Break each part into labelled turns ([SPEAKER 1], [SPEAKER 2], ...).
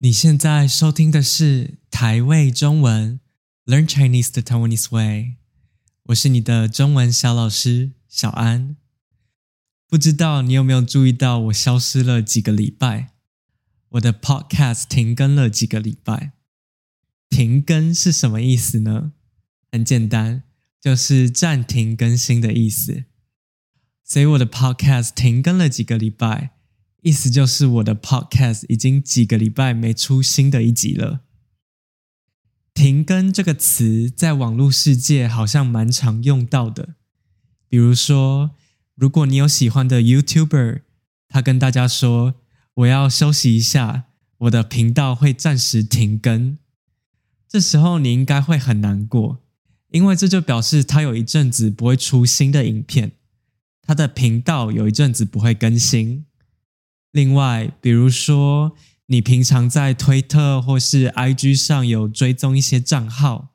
[SPEAKER 1] 你现在收听的是台味中文，Learn Chinese the Taiwanese way。我是你的中文小老师小安。不知道你有没有注意到，我消失了几个礼拜，我的 Podcast 停更了几个礼拜。停更是什么意思呢？很简单，就是暂停更新的意思。所以我的 Podcast 停更了几个礼拜。意思就是我的 podcast 已经几个礼拜没出新的一集了。停更这个词在网络世界好像蛮常用到的。比如说，如果你有喜欢的 YouTuber，他跟大家说，我要休息一下，我的频道会暂时停更。这时候你应该会很难过，因为这就表示他有一阵子不会出新的影片，他的频道有一阵子不会更新。另外，比如说你平常在推特或是 IG 上有追踪一些账号，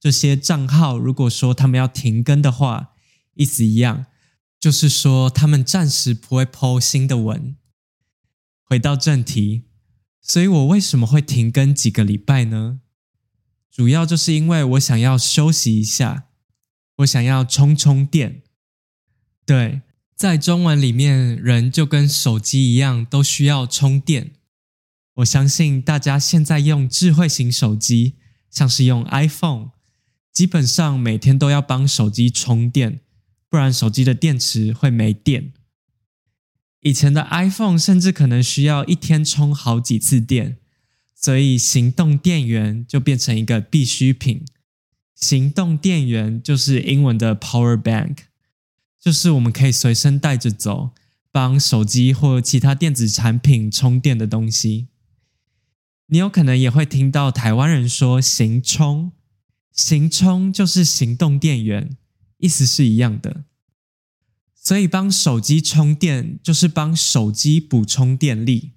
[SPEAKER 1] 这些账号如果说他们要停更的话，意思一样，就是说他们暂时不会 po 新的文。回到正题，所以我为什么会停更几个礼拜呢？主要就是因为我想要休息一下，我想要充充电。对。在中文里面，人就跟手机一样，都需要充电。我相信大家现在用智慧型手机，像是用 iPhone，基本上每天都要帮手机充电，不然手机的电池会没电。以前的 iPhone 甚至可能需要一天充好几次电，所以行动电源就变成一个必需品。行动电源就是英文的 Power Bank。就是我们可以随身带着走，帮手机或其他电子产品充电的东西。你有可能也会听到台湾人说“行充”，“行充”就是行动电源，意思是一样的。所以帮手机充电就是帮手机补充电力。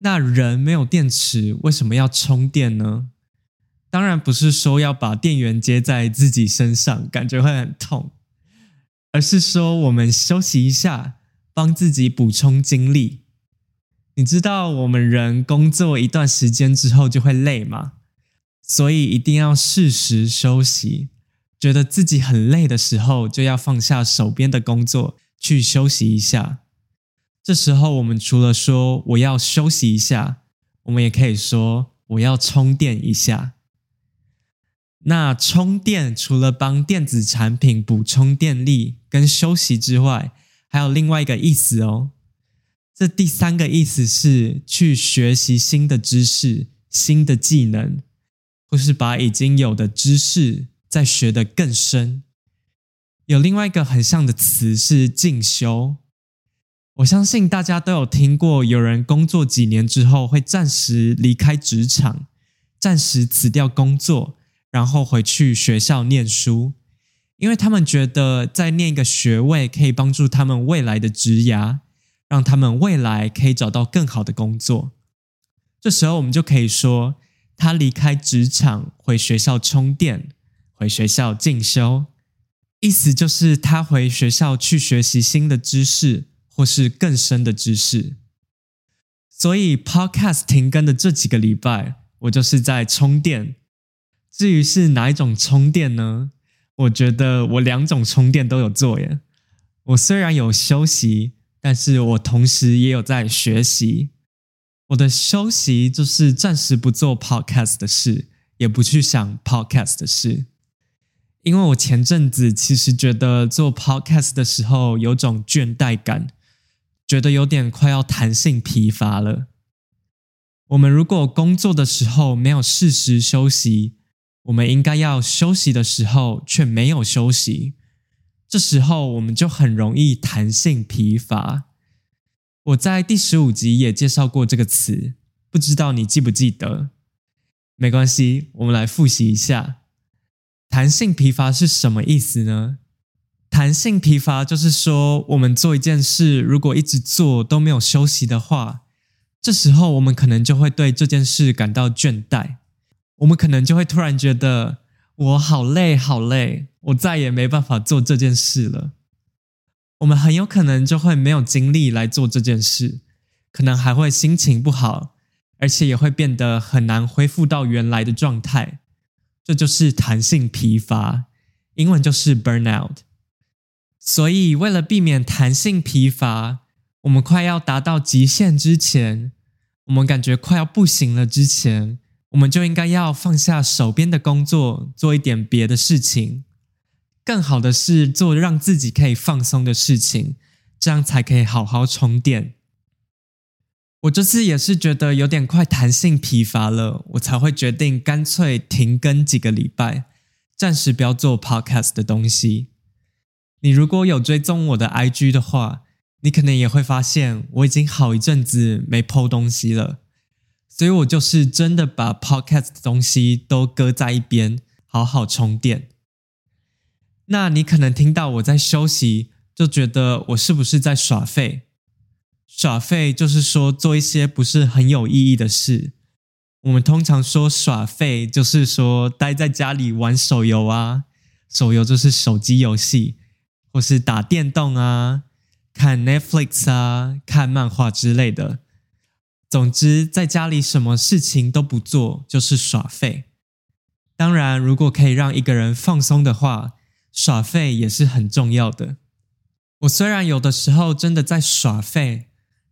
[SPEAKER 1] 那人没有电池，为什么要充电呢？当然不是说要把电源接在自己身上，感觉会很痛。而是说，我们休息一下，帮自己补充精力。你知道，我们人工作一段时间之后就会累吗？所以一定要适时休息。觉得自己很累的时候，就要放下手边的工作，去休息一下。这时候，我们除了说我要休息一下，我们也可以说我要充电一下。那充电除了帮电子产品补充电力跟休息之外，还有另外一个意思哦。这第三个意思是去学习新的知识、新的技能，或是把已经有的知识再学得更深。有另外一个很像的词是进修。我相信大家都有听过，有人工作几年之后会暂时离开职场，暂时辞掉工作。然后回去学校念书，因为他们觉得再念一个学位可以帮助他们未来的职涯，让他们未来可以找到更好的工作。这时候我们就可以说，他离开职场回学校充电，回学校进修，意思就是他回学校去学习新的知识或是更深的知识。所以 Podcast 停更的这几个礼拜，我就是在充电。至于是哪一种充电呢？我觉得我两种充电都有做耶。我虽然有休息，但是我同时也有在学习。我的休息就是暂时不做 podcast 的事，也不去想 podcast 的事，因为我前阵子其实觉得做 podcast 的时候有种倦怠感，觉得有点快要弹性疲乏了。我们如果工作的时候没有适时休息，我们应该要休息的时候却没有休息，这时候我们就很容易弹性疲乏。我在第十五集也介绍过这个词，不知道你记不记得？没关系，我们来复习一下。弹性疲乏是什么意思呢？弹性疲乏就是说，我们做一件事，如果一直做都没有休息的话，这时候我们可能就会对这件事感到倦怠。我们可能就会突然觉得我好累，好累，我再也没办法做这件事了。我们很有可能就会没有精力来做这件事，可能还会心情不好，而且也会变得很难恢复到原来的状态。这就是弹性疲乏，英文就是 burnout。所以，为了避免弹性疲乏，我们快要达到极限之前，我们感觉快要不行了之前，我们就应该要放下手边的工作，做一点别的事情。更好的是做让自己可以放松的事情，这样才可以好好充电。我这次也是觉得有点快弹性疲乏了，我才会决定干脆停更几个礼拜，暂时不要做 podcast 的东西。你如果有追踪我的 IG 的话，你可能也会发现我已经好一阵子没 po 东西了，所以我就是真的把 podcast 的东西都搁在一边，好好充电。那你可能听到我在休息，就觉得我是不是在耍废？耍废就是说做一些不是很有意义的事。我们通常说耍废，就是说待在家里玩手游啊，手游就是手机游戏。或是打电动啊，看 Netflix 啊，看漫画之类的。总之，在家里什么事情都不做，就是耍废。当然，如果可以让一个人放松的话，耍废也是很重要的。我虽然有的时候真的在耍废，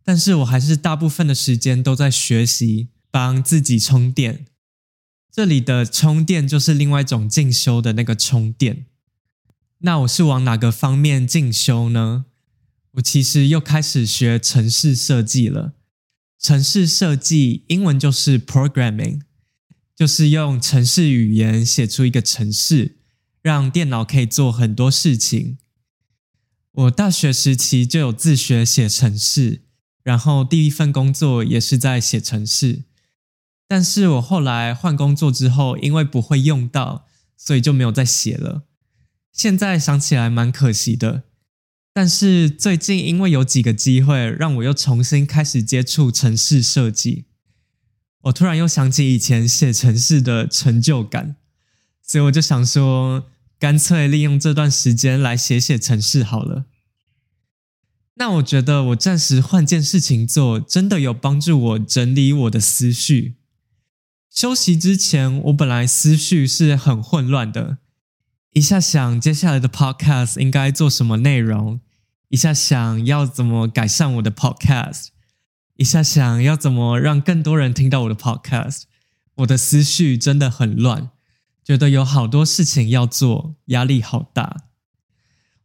[SPEAKER 1] 但是我还是大部分的时间都在学习，帮自己充电。这里的充电就是另外一种进修的那个充电。那我是往哪个方面进修呢？我其实又开始学城市设计了。城市设计英文就是 programming，就是用城市语言写出一个城市，让电脑可以做很多事情。我大学时期就有自学写城市，然后第一份工作也是在写城市。但是我后来换工作之后，因为不会用到，所以就没有再写了。现在想起来蛮可惜的，但是最近因为有几个机会，让我又重新开始接触城市设计，我突然又想起以前写城市的成就感，所以我就想说，干脆利用这段时间来写写城市好了。那我觉得我暂时换件事情做，真的有帮助我整理我的思绪。休息之前，我本来思绪是很混乱的。一下想接下来的 podcast 应该做什么内容，一下想要怎么改善我的 podcast，一下想要怎么让更多人听到我的 podcast，我的思绪真的很乱，觉得有好多事情要做，压力好大。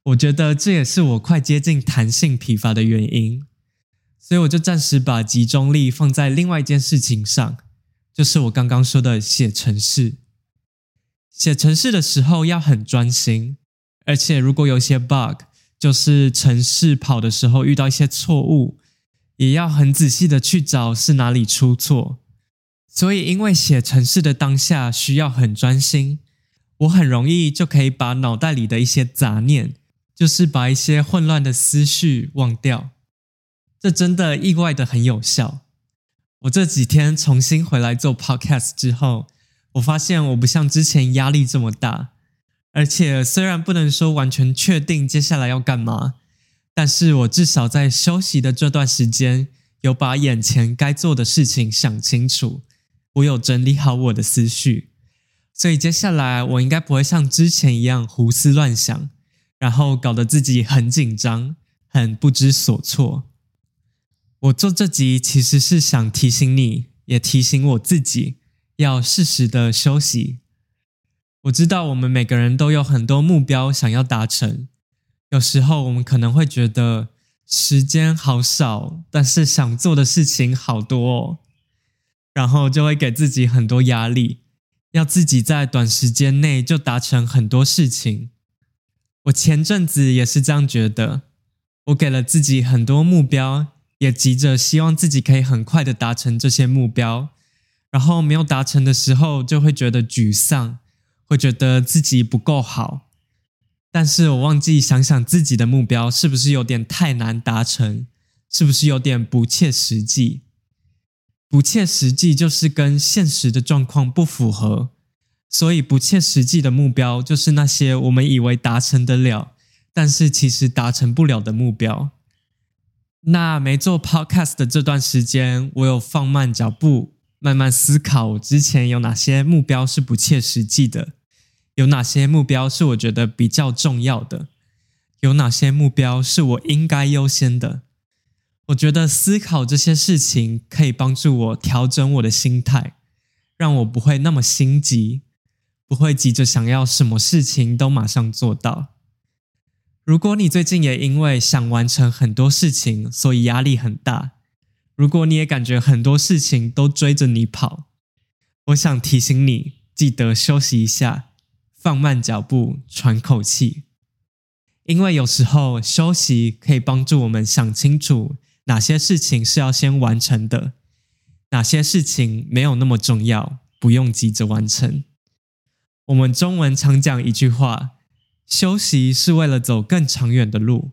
[SPEAKER 1] 我觉得这也是我快接近弹性疲乏的原因，所以我就暂时把集中力放在另外一件事情上，就是我刚刚说的写程式。写程式的时候要很专心，而且如果有些 bug，就是程式跑的时候遇到一些错误，也要很仔细的去找是哪里出错。所以因为写程式的当下需要很专心，我很容易就可以把脑袋里的一些杂念，就是把一些混乱的思绪忘掉。这真的意外的很有效。我这几天重新回来做 podcast 之后，我发现我不像之前压力这么大，而且虽然不能说完全确定接下来要干嘛，但是我至少在休息的这段时间有把眼前该做的事情想清楚，我有整理好我的思绪，所以接下来我应该不会像之前一样胡思乱想，然后搞得自己很紧张、很不知所措。我做这集其实是想提醒你，也提醒我自己。要适时的休息。我知道我们每个人都有很多目标想要达成，有时候我们可能会觉得时间好少，但是想做的事情好多哦，然后就会给自己很多压力，要自己在短时间内就达成很多事情。我前阵子也是这样觉得，我给了自己很多目标，也急着希望自己可以很快的达成这些目标。然后没有达成的时候，就会觉得沮丧，会觉得自己不够好。但是我忘记想想自己的目标是不是有点太难达成，是不是有点不切实际？不切实际就是跟现实的状况不符合，所以不切实际的目标就是那些我们以为达成得了，但是其实达成不了的目标。那没做 podcast 的这段时间，我有放慢脚步，慢慢思考我之前有哪些目标是不切实际的，有哪些目标是我觉得比较重要的，有哪些目标是我应该优先的。我觉得思考这些事情可以帮助我调整我的心态，让我不会那么心急，不会急着想要什么事情都马上做到。如果你最近也因为想完成很多事情，所以压力很大；如果你也感觉很多事情都追着你跑，我想提醒你，记得休息一下，放慢脚步，喘口气。因为有时候休息可以帮助我们想清楚哪些事情是要先完成的，哪些事情没有那么重要，不用急着完成。我们中文常讲一句话。休息是为了走更长远的路。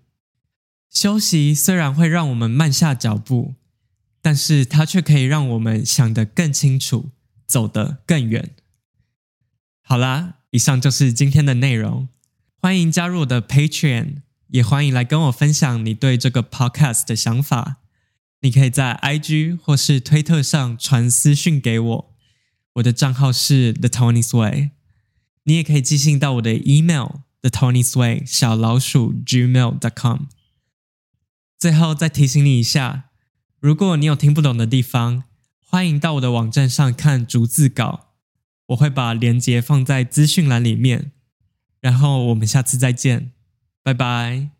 [SPEAKER 1] 休息虽然会让我们慢下脚步，但是它却可以让我们想得更清楚，走得更远。好啦，以上就是今天的内容。欢迎加入我的 Patreon，也欢迎来跟我分享你对这个 Podcast 的想法。你可以在 IG 或是推特上传私讯给我，我的账号是 The Tony's Way。你也可以寄信到我的 email。The tony's way 小老鼠 gmail.com。最后再提醒你一下，如果你有听不懂的地方，欢迎到我的网站上看逐字稿，我会把链接放在资讯栏里面。然后我们下次再见，拜拜。